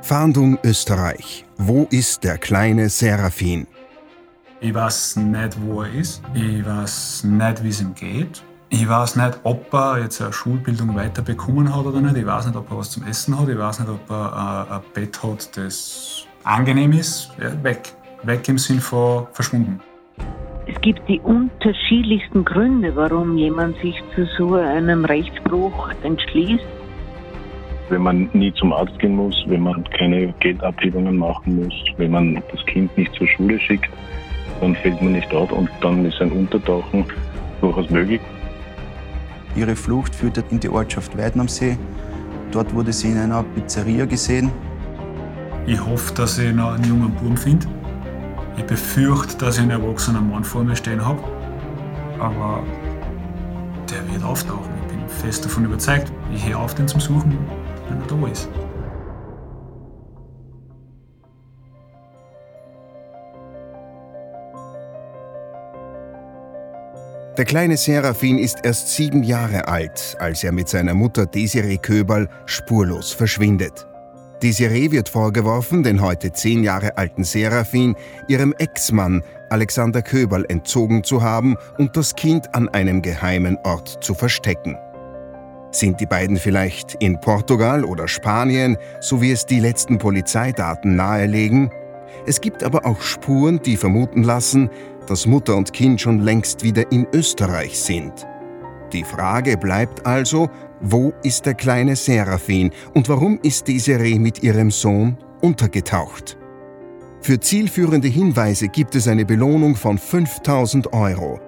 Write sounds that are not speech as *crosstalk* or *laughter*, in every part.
Fahndung Österreich. Wo ist der kleine Seraphin? Ich weiß nicht, wo er ist. Ich weiß nicht, wie es ihm geht. Ich weiß nicht, ob er jetzt eine Schulbildung weiter bekommen hat oder nicht. Ich weiß nicht, ob er was zum Essen hat. Ich weiß nicht, ob er ein Bett hat, das angenehm ist. Ja, weg. Weg im Sinn von verschwunden. Es gibt die unterschiedlichsten Gründe, warum jemand sich zu so einem Rechtsbruch entschließt. Wenn man nie zum Arzt gehen muss, wenn man keine Geldabhebungen machen muss, wenn man das Kind nicht zur Schule schickt, dann fällt man nicht dort und dann ist ein Untertauchen durchaus möglich. Ihre Flucht führte in die Ortschaft Weiden am See. Dort wurde sie in einer Pizzeria gesehen. Ich hoffe, dass ich noch einen jungen Buben finde. Ich befürchte, dass ich einen erwachsenen Mann vor mir stehen habe. Aber der wird auftauchen. Ich bin fest davon überzeugt. Ich höre auf, den zu suchen, da ist. Der kleine Seraphin ist erst sieben Jahre alt, als er mit seiner Mutter Desiree Köberl spurlos verschwindet. Desiree wird vorgeworfen, den heute zehn Jahre alten Seraphin ihrem Ex-Mann Alexander Köberl entzogen zu haben und das Kind an einem geheimen Ort zu verstecken. Sind die beiden vielleicht in Portugal oder Spanien, so wie es die letzten Polizeidaten nahelegen? Es gibt aber auch Spuren, die vermuten lassen, dass Mutter und Kind schon längst wieder in Österreich sind. Die Frage bleibt also, wo ist der kleine Seraphin und warum ist Desiree mit ihrem Sohn untergetaucht? Für zielführende Hinweise gibt es eine Belohnung von 5000 Euro.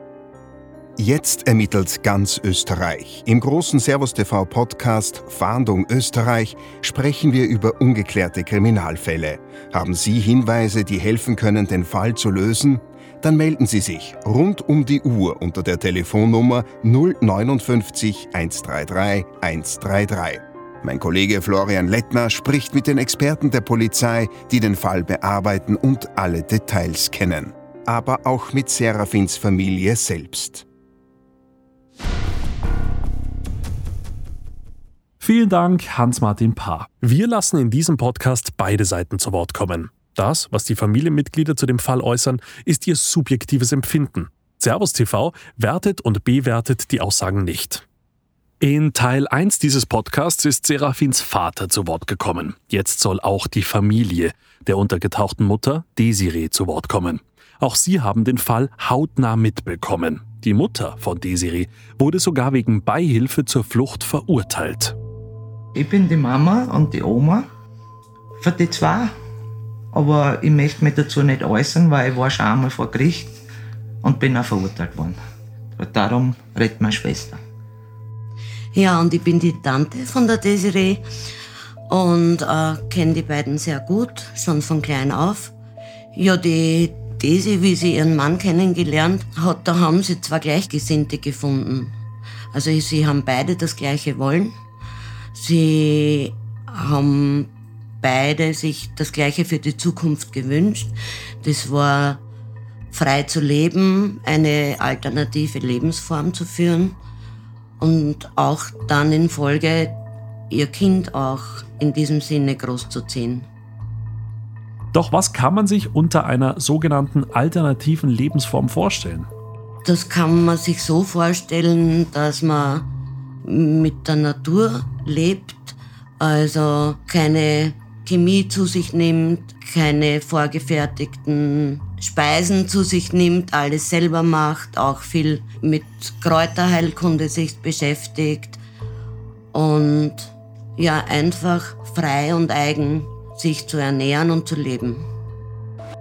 Jetzt ermittelt ganz Österreich. Im großen Servus TV Podcast Fahndung Österreich sprechen wir über ungeklärte Kriminalfälle. Haben Sie Hinweise, die helfen können, den Fall zu lösen? Dann melden Sie sich rund um die Uhr unter der Telefonnummer 059 133 133. Mein Kollege Florian Lettner spricht mit den Experten der Polizei, die den Fall bearbeiten und alle Details kennen. Aber auch mit Seraphins Familie selbst. Vielen Dank, Hans-Martin Paar. Wir lassen in diesem Podcast beide Seiten zu Wort kommen. Das, was die Familienmitglieder zu dem Fall äußern, ist ihr subjektives Empfinden. Servus TV wertet und bewertet die Aussagen nicht. In Teil 1 dieses Podcasts ist Seraphins Vater zu Wort gekommen. Jetzt soll auch die Familie der untergetauchten Mutter Desiree zu Wort kommen. Auch sie haben den Fall hautnah mitbekommen. Die Mutter von Desiree wurde sogar wegen Beihilfe zur Flucht verurteilt. Ich bin die Mama und die Oma für die zwei aber ich möchte mich dazu nicht äußern, weil ich war schon einmal vor Gericht und bin auch verurteilt worden. Darum redet meine Schwester. Ja, und ich bin die Tante von der Desiree und äh, kenne die beiden sehr gut, schon von klein auf. Ja, die Desi, wie sie ihren Mann kennengelernt hat, da haben sie zwei Gleichgesinnte gefunden. Also sie haben beide das gleiche wollen. Sie haben beide sich das Gleiche für die Zukunft gewünscht. Das war frei zu leben, eine alternative Lebensform zu führen und auch dann in Folge ihr Kind auch in diesem Sinne großzuziehen. Doch was kann man sich unter einer sogenannten alternativen Lebensform vorstellen? Das kann man sich so vorstellen, dass man mit der Natur lebt, also keine Chemie zu sich nimmt, keine vorgefertigten Speisen zu sich nimmt, alles selber macht, auch viel mit Kräuterheilkunde sich beschäftigt und ja, einfach frei und eigen sich zu ernähren und zu leben.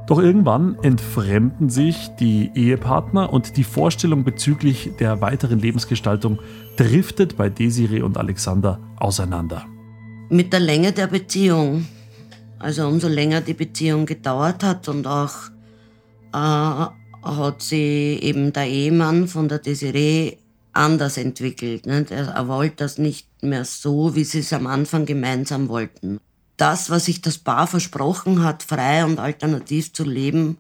Doch irgendwann entfremden sich die Ehepartner und die Vorstellung bezüglich der weiteren Lebensgestaltung driftet bei Desiree und Alexander auseinander. Mit der Länge der Beziehung also umso länger die Beziehung gedauert hat und auch äh, hat sie eben der Ehemann von der Desiree anders entwickelt. Nicht? Er, er wollte das nicht mehr so, wie sie es am Anfang gemeinsam wollten. Das, was sich das Paar versprochen hat, frei und alternativ zu leben,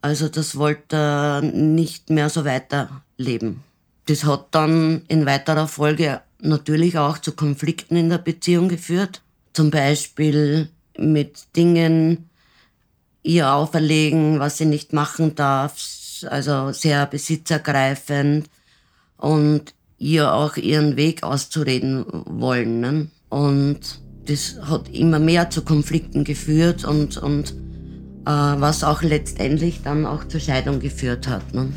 also das wollte er nicht mehr so weiterleben. Das hat dann in weiterer Folge natürlich auch zu Konflikten in der Beziehung geführt. Zum Beispiel mit Dingen ihr auferlegen, was sie nicht machen darf, also sehr besitzergreifend und ihr auch ihren Weg auszureden wollen. Ne? Und das hat immer mehr zu Konflikten geführt und, und äh, was auch letztendlich dann auch zur Scheidung geführt hat. Ne?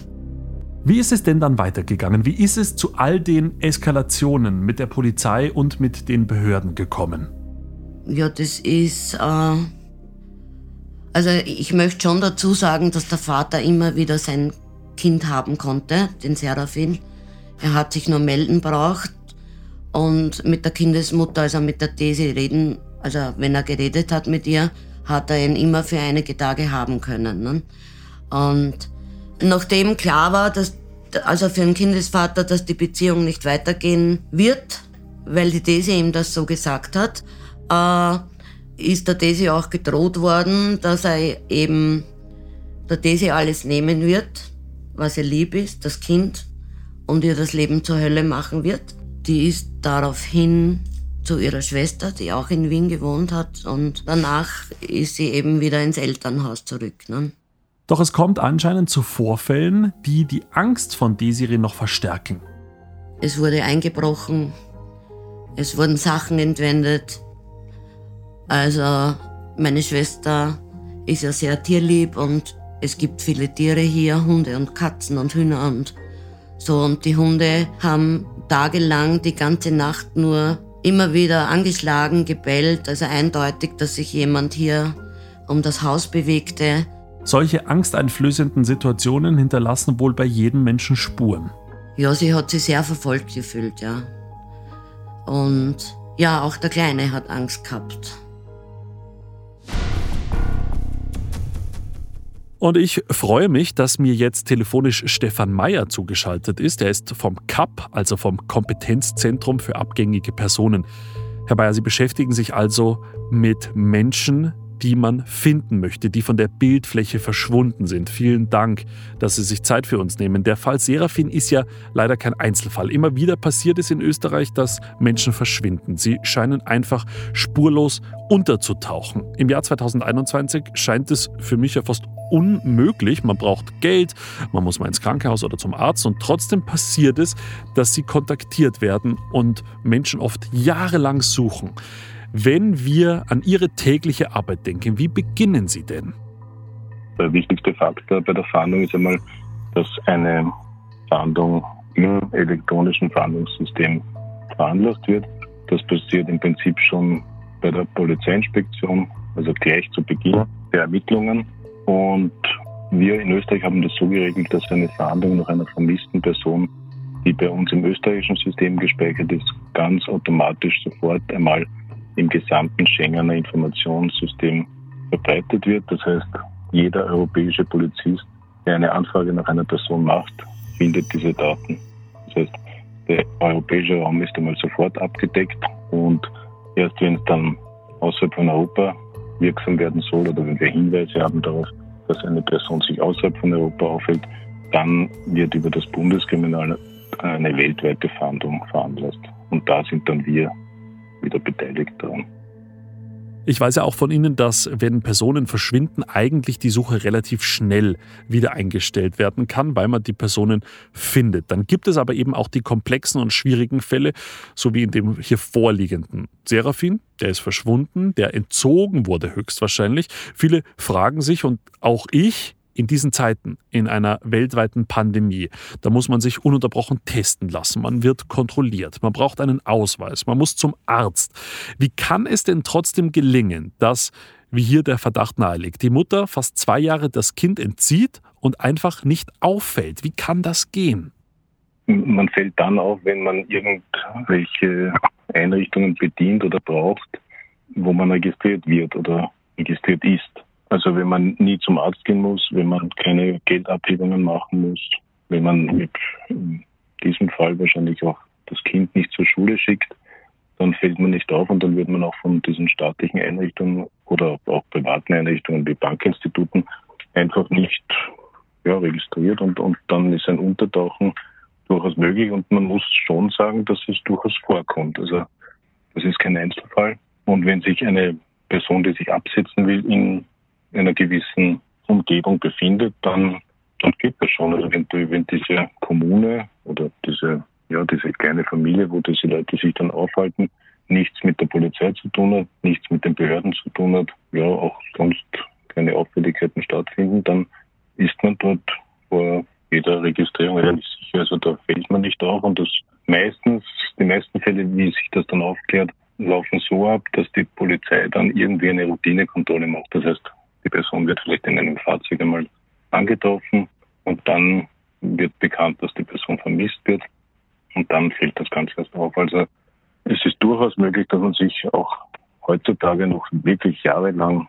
Wie ist es denn dann weitergegangen? Wie ist es zu all den Eskalationen mit der Polizei und mit den Behörden gekommen? Ja, das ist. Äh, also, ich möchte schon dazu sagen, dass der Vater immer wieder sein Kind haben konnte, den Serafin. Er hat sich nur melden braucht und mit der Kindesmutter, also mit der Daisy reden, also wenn er geredet hat mit ihr, hat er ihn immer für einige Tage haben können. Ne? Und nachdem klar war, dass also für einen Kindesvater, dass die Beziehung nicht weitergehen wird, weil die Daisy ihm das so gesagt hat, äh, ist der Daisy auch gedroht worden, dass er eben der Daisy alles nehmen wird, was ihr lieb ist, das Kind, und ihr das Leben zur Hölle machen wird. Die ist daraufhin zu ihrer Schwester, die auch in Wien gewohnt hat, und danach ist sie eben wieder ins Elternhaus zurück. Ne? Doch es kommt anscheinend zu Vorfällen, die die Angst von Desiree noch verstärken. Es wurde eingebrochen, es wurden Sachen entwendet. Also meine Schwester ist ja sehr tierlieb und es gibt viele Tiere hier, Hunde und Katzen und Hühner und so. Und die Hunde haben tagelang die ganze Nacht nur immer wieder angeschlagen, gebellt. Also eindeutig, dass sich jemand hier um das Haus bewegte. Solche angsteinflößenden Situationen hinterlassen wohl bei jedem Menschen Spuren. Ja, sie hat sich sehr verfolgt gefühlt, ja. Und ja, auch der Kleine hat Angst gehabt. Und ich freue mich, dass mir jetzt telefonisch Stefan Meyer zugeschaltet ist. Er ist vom CAP, also vom Kompetenzzentrum für abgängige Personen. Herr Meyer, Sie beschäftigen sich also mit Menschen, die man finden möchte, die von der Bildfläche verschwunden sind. Vielen Dank, dass Sie sich Zeit für uns nehmen. Der Fall Serafin ist ja leider kein Einzelfall. Immer wieder passiert es in Österreich, dass Menschen verschwinden. Sie scheinen einfach spurlos unterzutauchen. Im Jahr 2021 scheint es für mich ja fast unmöglich. Man braucht Geld, man muss mal ins Krankenhaus oder zum Arzt und trotzdem passiert es, dass sie kontaktiert werden und Menschen oft jahrelang suchen. Wenn wir an Ihre tägliche Arbeit denken, wie beginnen Sie denn? Der wichtigste Faktor bei der Fahndung ist einmal, dass eine Fahndung im elektronischen Fahndungssystem veranlasst wird. Das passiert im Prinzip schon bei der Polizeiinspektion, also gleich zu Beginn der Ermittlungen. Und wir in Österreich haben das so geregelt, dass eine Fahndung nach einer vermissten Person, die bei uns im österreichischen System gespeichert ist, ganz automatisch sofort einmal im gesamten Schengener Informationssystem verbreitet wird. Das heißt, jeder europäische Polizist, der eine Anfrage nach einer Person macht, findet diese Daten. Das heißt, der europäische Raum ist einmal sofort abgedeckt und erst wenn es dann außerhalb von Europa wirksam werden soll oder wenn wir Hinweise haben darauf, dass eine Person sich außerhalb von Europa aufhält, dann wird über das Bundeskriminal eine weltweite Fahndung veranlasst. Und da sind dann wir wieder beteiligt daran. Ich weiß ja auch von Ihnen, dass wenn Personen verschwinden, eigentlich die Suche relativ schnell wieder eingestellt werden kann, weil man die Personen findet. Dann gibt es aber eben auch die komplexen und schwierigen Fälle, so wie in dem hier vorliegenden. Serafin, der ist verschwunden, der entzogen wurde höchstwahrscheinlich. Viele fragen sich und auch ich, in diesen Zeiten, in einer weltweiten Pandemie, da muss man sich ununterbrochen testen lassen. Man wird kontrolliert. Man braucht einen Ausweis. Man muss zum Arzt. Wie kann es denn trotzdem gelingen, dass, wie hier der Verdacht naheliegt, die Mutter fast zwei Jahre das Kind entzieht und einfach nicht auffällt? Wie kann das gehen? Man fällt dann auf, wenn man irgendwelche Einrichtungen bedient oder braucht, wo man registriert wird oder registriert ist. Also wenn man nie zum Arzt gehen muss, wenn man keine Geldabhebungen machen muss, wenn man in diesem Fall wahrscheinlich auch das Kind nicht zur Schule schickt, dann fällt man nicht auf und dann wird man auch von diesen staatlichen Einrichtungen oder auch privaten Einrichtungen wie Bankinstituten einfach nicht ja, registriert und, und dann ist ein Untertauchen durchaus möglich und man muss schon sagen, dass es durchaus vorkommt. Also das ist kein Einzelfall. Und wenn sich eine Person, die sich absetzen will, in einer gewissen Umgebung befindet, dann, dann geht das schon. Also wenn, wenn diese Kommune oder diese, ja, diese kleine Familie, wo diese Leute sich dann aufhalten, nichts mit der Polizei zu tun hat, nichts mit den Behörden zu tun hat, ja, auch sonst keine Auffälligkeiten stattfinden, dann ist man dort vor jeder Registrierung eigentlich sicher. Also da fällt man nicht auf und das meistens, die meisten Fälle, wie sich das dann aufklärt, laufen so ab, dass die Polizei dann irgendwie eine Routinekontrolle macht. Das heißt, die Person wird vielleicht in einem Fahrzeug einmal angetroffen und dann wird bekannt, dass die Person vermisst wird und dann fällt das Ganze erst auf. Also es ist durchaus möglich, dass man sich auch heutzutage noch wirklich jahrelang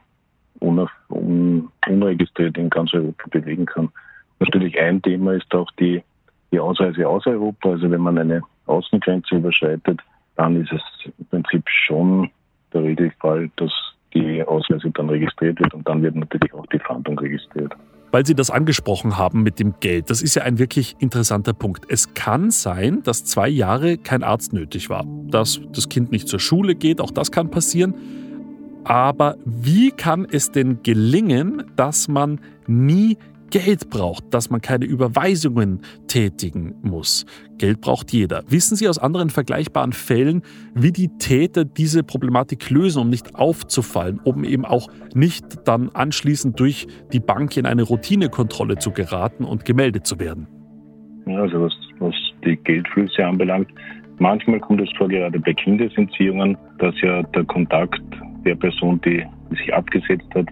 unregistriert in ganz Europa bewegen kann. Natürlich ein Thema ist auch die, die Ausreise aus Europa. Also wenn man eine Außengrenze überschreitet, dann ist es im Prinzip schon der Regelfall, dass die Ausreise dann registriert wird und dann wird natürlich auch die Fahndung registriert. Weil Sie das angesprochen haben mit dem Geld, das ist ja ein wirklich interessanter Punkt. Es kann sein, dass zwei Jahre kein Arzt nötig war, dass das Kind nicht zur Schule geht, auch das kann passieren. Aber wie kann es denn gelingen, dass man nie Geld braucht, dass man keine Überweisungen tätigen muss. Geld braucht jeder. Wissen Sie aus anderen vergleichbaren Fällen, wie die Täter diese Problematik lösen, um nicht aufzufallen, um eben auch nicht dann anschließend durch die Bank in eine Routinekontrolle zu geraten und gemeldet zu werden? Also was, was die Geldflüsse anbelangt, manchmal kommt es vor, gerade bei Kindesentziehungen, dass ja der Kontakt der Person, die sich abgesetzt hat,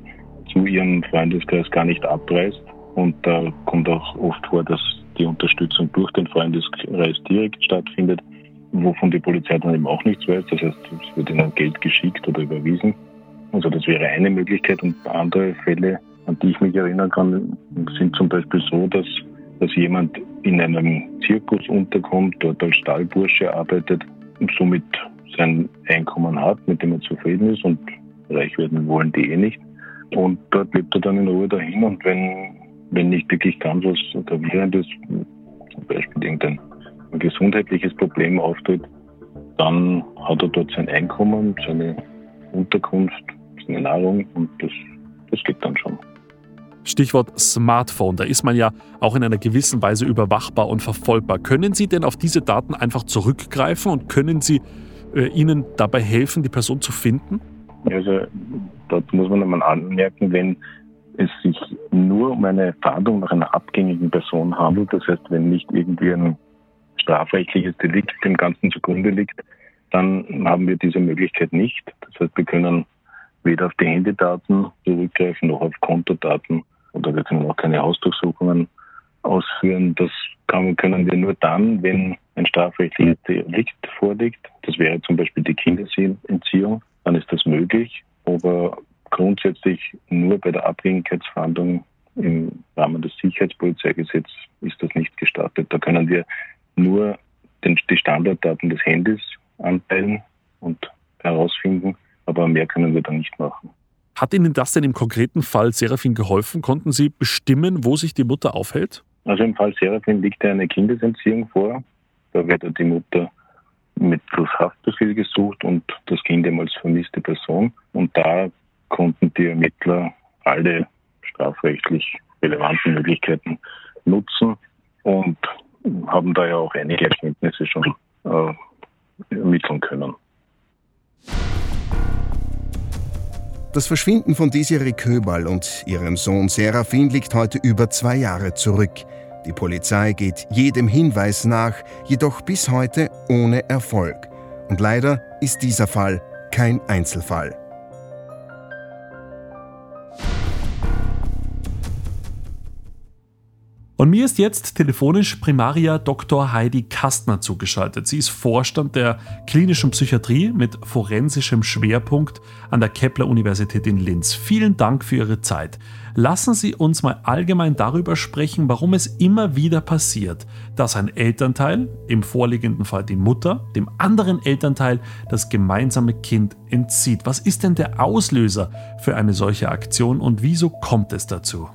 zu ihrem Freundeskreis gar nicht abreißt und da kommt auch oft vor, dass die Unterstützung durch den Freundeskreis direkt stattfindet, wovon die Polizei dann eben auch nichts weiß. Das heißt, es wird ihnen Geld geschickt oder überwiesen. Also das wäre eine Möglichkeit. Und andere Fälle, an die ich mich erinnern kann, sind zum Beispiel so, dass, dass jemand in einem Zirkus unterkommt, dort als Stallbursche arbeitet und somit sein Einkommen hat, mit dem er zufrieden ist und reich werden wollen die eh nicht. Und dort lebt er dann in Ruhe dahin und wenn wenn nicht wirklich ganz was Gravierendes, zum Beispiel irgendein gesundheitliches Problem auftritt, dann hat er dort sein Einkommen, seine Unterkunft, seine Nahrung und das, das geht dann schon. Stichwort Smartphone, da ist man ja auch in einer gewissen Weise überwachbar und verfolgbar. Können Sie denn auf diese Daten einfach zurückgreifen und können Sie äh, Ihnen dabei helfen, die Person zu finden? Also dort muss man einmal anmerken, wenn es sich nur um eine Fahndung nach einer abgängigen Person handelt, das heißt, wenn nicht irgendwie ein strafrechtliches Delikt dem Ganzen zugrunde liegt, dann haben wir diese Möglichkeit nicht. Das heißt, wir können weder auf die Handydaten zurückgreifen noch auf Kontodaten oder wir können auch keine Hausdurchsuchungen ausführen. Das können wir nur dann, wenn ein strafrechtliches Delikt vorliegt. Das wäre zum Beispiel die Kinderentziehung. Dann ist das möglich. Aber grundsätzlich nur bei der Abhängigkeitsverhandlung im Rahmen des Sicherheitspolizeigesetzes ist das nicht gestattet. Da können wir nur den, die Standarddaten des Handys anteilen und herausfinden, aber mehr können wir da nicht machen. Hat Ihnen das denn im konkreten Fall Serafin geholfen? Konnten Sie bestimmen, wo sich die Mutter aufhält? Also im Fall Serafin liegt ja eine Kindesentziehung vor. Da wird die Mutter mit plus Haftbefehl gesucht und das Kind eben als vermisste Person. Und da konnten die Ermittler alle strafrechtlich relevanten Möglichkeiten nutzen und haben da ja auch einige Erkenntnisse schon äh, ermitteln können. Das Verschwinden von Desiree Köberl und ihrem Sohn Serafin liegt heute über zwei Jahre zurück. Die Polizei geht jedem Hinweis nach, jedoch bis heute ohne Erfolg. Und leider ist dieser Fall kein Einzelfall. Und mir ist jetzt telefonisch Primaria Dr. Heidi Kastner zugeschaltet. Sie ist Vorstand der klinischen Psychiatrie mit forensischem Schwerpunkt an der Kepler-Universität in Linz. Vielen Dank für Ihre Zeit. Lassen Sie uns mal allgemein darüber sprechen, warum es immer wieder passiert, dass ein Elternteil, im vorliegenden Fall die Mutter, dem anderen Elternteil das gemeinsame Kind entzieht. Was ist denn der Auslöser für eine solche Aktion und wieso kommt es dazu?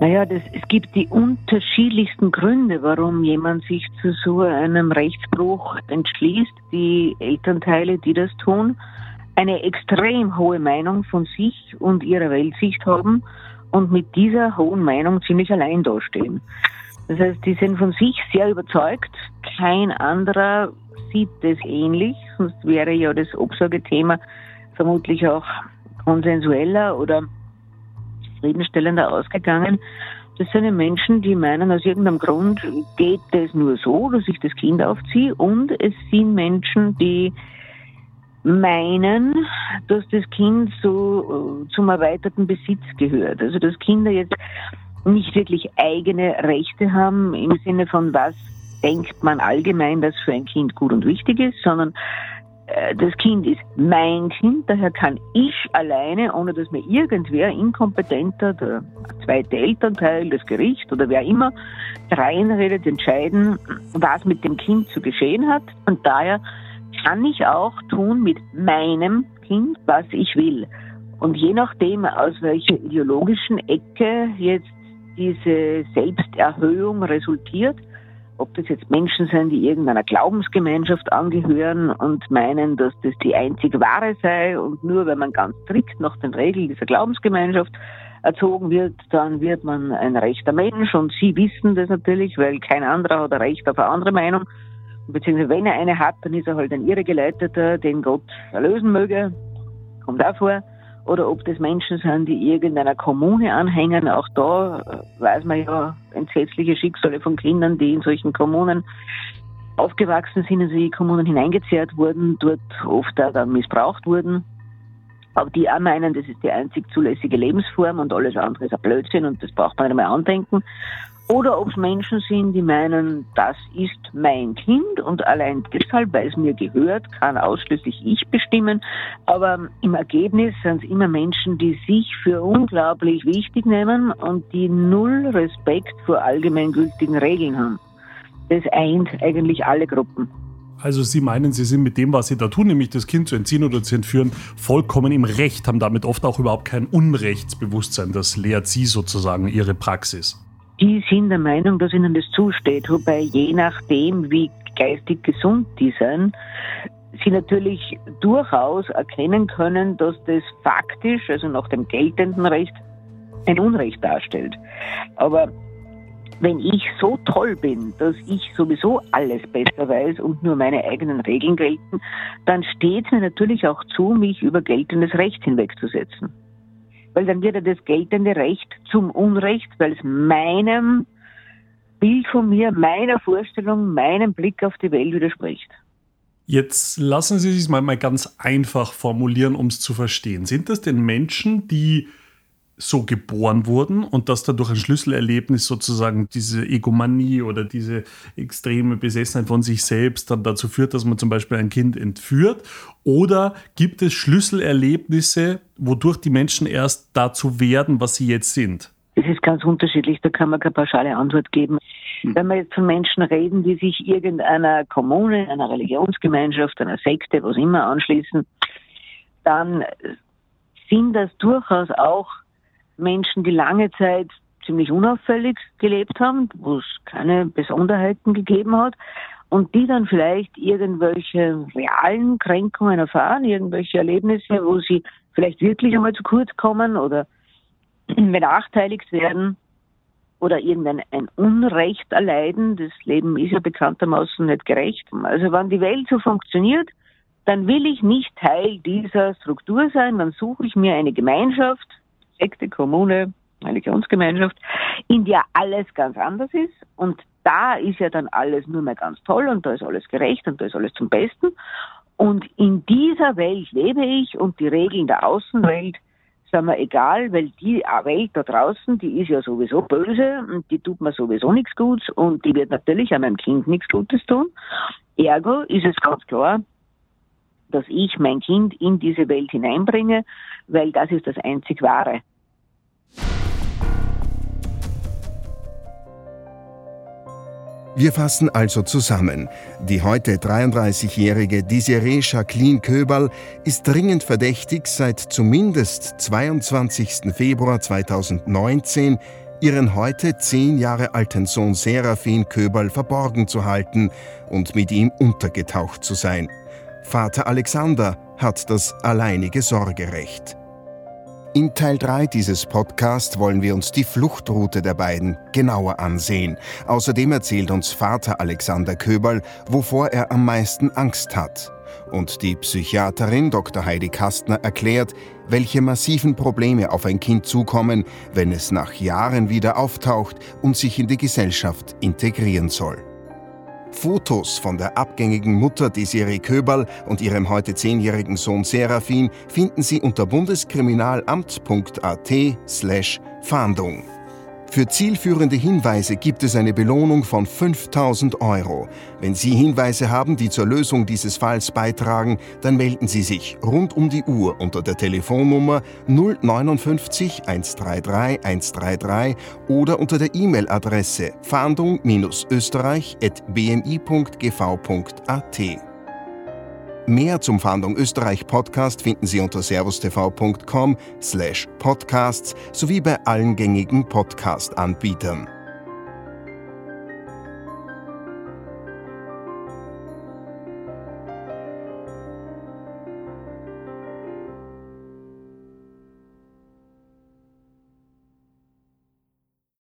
Naja, das, es gibt die unterschiedlichsten Gründe, warum jemand sich zu so einem Rechtsbruch entschließt. Die Elternteile, die das tun. eine extrem hohe Meinung von sich und ihrer Weltsicht haben und mit dieser hohen Meinung ziemlich allein dastehen. Das heißt, die sind von sich sehr überzeugt. Kein anderer sieht das ähnlich, sonst wäre ja das Obsorgethema vermutlich auch konsensueller oder zufriedenstellender ausgegangen. Das sind Menschen, die meinen, aus irgendeinem Grund geht das nur so, dass ich das Kind aufziehe. Und es sind Menschen, die meinen, dass das Kind so äh, zum erweiterten Besitz gehört. Also dass Kinder jetzt nicht wirklich eigene Rechte haben im Sinne von was denkt man allgemein, dass für ein Kind gut und wichtig ist, sondern das Kind ist mein Kind, daher kann ich alleine, ohne dass mir irgendwer inkompetenter, der zweite Elternteil, das Gericht oder wer immer reinredet, entscheiden, was mit dem Kind zu geschehen hat. Und daher kann ich auch tun mit meinem Kind, was ich will. Und je nachdem, aus welcher ideologischen Ecke jetzt diese Selbsterhöhung resultiert, ob das jetzt Menschen sind, die irgendeiner Glaubensgemeinschaft angehören und meinen, dass das die einzig wahre sei und nur wenn man ganz strikt nach den Regeln dieser Glaubensgemeinschaft erzogen wird, dann wird man ein rechter Mensch und sie wissen das natürlich, weil kein anderer hat ein Recht auf eine andere Meinung. Beziehungsweise wenn er eine hat, dann ist er halt ein Irregeleiteter, den Gott erlösen möge. Kommt auch vor oder ob das Menschen sind, die irgendeiner Kommune anhängen. Auch da äh, weiß man ja entsetzliche Schicksale von Kindern, die in solchen Kommunen aufgewachsen sind, also in die Kommunen hineingezerrt wurden, dort oft auch dann missbraucht wurden. Aber die auch meinen, das ist die einzig zulässige Lebensform und alles andere ist ein Blödsinn und das braucht man nicht mehr andenken. Oder ob es Menschen sind, die meinen, das ist mein Kind und allein deshalb, weil es mir gehört, kann ausschließlich ich bestimmen. Aber im Ergebnis sind es immer Menschen, die sich für unglaublich wichtig nehmen und die null Respekt vor allgemeingültigen Regeln haben. Das eint eigentlich alle Gruppen. Also Sie meinen, Sie sind mit dem, was Sie da tun, nämlich das Kind zu entziehen oder zu entführen, vollkommen im Recht, haben damit oft auch überhaupt kein Unrechtsbewusstsein. Das lehrt Sie sozusagen Ihre Praxis die sind der Meinung, dass ihnen das zusteht. Wobei je nachdem, wie geistig gesund die sind, sie natürlich durchaus erkennen können, dass das faktisch, also nach dem geltenden Recht, ein Unrecht darstellt. Aber wenn ich so toll bin, dass ich sowieso alles besser weiß und nur meine eigenen Regeln gelten, dann steht mir natürlich auch zu, mich über geltendes Recht hinwegzusetzen weil dann wird ja das geltende Recht zum Unrecht, weil es meinem Bild von mir, meiner Vorstellung, meinem Blick auf die Welt widerspricht. Jetzt lassen Sie sich mal, mal ganz einfach formulieren, um es zu verstehen. Sind das denn Menschen, die so geboren wurden und dass dadurch ein Schlüsselerlebnis sozusagen diese Egomanie oder diese extreme Besessenheit von sich selbst dann dazu führt, dass man zum Beispiel ein Kind entführt? Oder gibt es Schlüsselerlebnisse, wodurch die Menschen erst dazu werden, was sie jetzt sind? Das ist ganz unterschiedlich, da kann man keine pauschale Antwort geben. Hm. Wenn wir jetzt von Menschen reden, die sich irgendeiner Kommune, einer Religionsgemeinschaft, einer Sekte, was immer anschließen, dann sind das durchaus auch Menschen, die lange Zeit ziemlich unauffällig gelebt haben, wo es keine Besonderheiten gegeben hat und die dann vielleicht irgendwelche realen Kränkungen erfahren, irgendwelche Erlebnisse, wo sie vielleicht wirklich einmal zu kurz kommen oder *clears throat* benachteiligt werden oder irgendein ein Unrecht erleiden. Das Leben ist ja bekanntermaßen nicht gerecht. Also wenn die Welt so funktioniert, dann will ich nicht Teil dieser Struktur sein, dann suche ich mir eine Gemeinschaft, Sekte, Kommune, Religionsgemeinschaft, in der alles ganz anders ist und da ist ja dann alles nur mehr ganz toll und da ist alles gerecht und da ist alles zum Besten. Und in dieser Welt lebe ich und die Regeln der Außenwelt sind mir egal, weil die Welt da draußen, die ist ja sowieso böse und die tut mir sowieso nichts Gutes und die wird natürlich auch meinem Kind nichts Gutes tun. Ergo ist es ganz klar, dass ich mein Kind in diese Welt hineinbringe, weil das ist das einzig Wahre. Wir fassen also zusammen. Die heute 33-jährige Desiree Jacqueline Köberl ist dringend verdächtig, seit zumindest 22. Februar 2019 ihren heute zehn Jahre alten Sohn Serafin Köberl verborgen zu halten und mit ihm untergetaucht zu sein. Vater Alexander hat das alleinige Sorgerecht. In Teil 3 dieses Podcasts wollen wir uns die Fluchtroute der beiden genauer ansehen. Außerdem erzählt uns Vater Alexander Köberl, wovor er am meisten Angst hat. Und die Psychiaterin Dr. Heidi Kastner erklärt, welche massiven Probleme auf ein Kind zukommen, wenn es nach Jahren wieder auftaucht und sich in die Gesellschaft integrieren soll. Fotos von der abgängigen Mutter Desiree Köberl und ihrem heute zehnjährigen Sohn Serafin finden Sie unter bundeskriminalamt.at slash Fahndung. Für zielführende Hinweise gibt es eine Belohnung von 5000 Euro. Wenn Sie Hinweise haben, die zur Lösung dieses Falls beitragen, dann melden Sie sich rund um die Uhr unter der Telefonnummer 059 133 133 oder unter der E-Mail-Adresse fahndung-österreich.bmi.gv.at. Mehr zum Fahndung Österreich Podcast finden Sie unter servustv.com slash podcasts sowie bei allen gängigen Podcast-Anbietern.